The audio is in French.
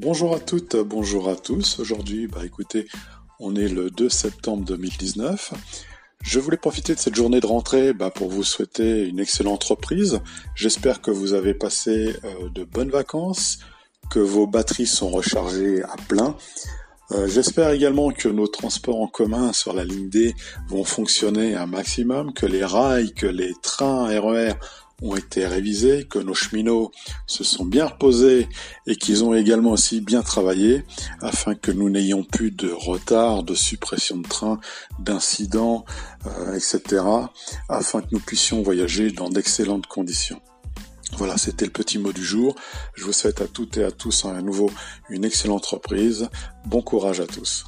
Bonjour à toutes, bonjour à tous. Aujourd'hui, bah écoutez, on est le 2 septembre 2019. Je voulais profiter de cette journée de rentrée bah, pour vous souhaiter une excellente reprise. J'espère que vous avez passé euh, de bonnes vacances, que vos batteries sont rechargées à plein. Euh, j'espère également que nos transports en commun sur la ligne D vont fonctionner un maximum, que les rails, que les trains RER ont été révisés, que nos cheminots se sont bien reposés et qu'ils ont également aussi bien travaillé afin que nous n'ayons plus de retard, de suppression de train, d'incidents, euh, etc. afin que nous puissions voyager dans d'excellentes conditions. Voilà, c'était le petit mot du jour. Je vous souhaite à toutes et à tous à nouveau une excellente reprise. Bon courage à tous.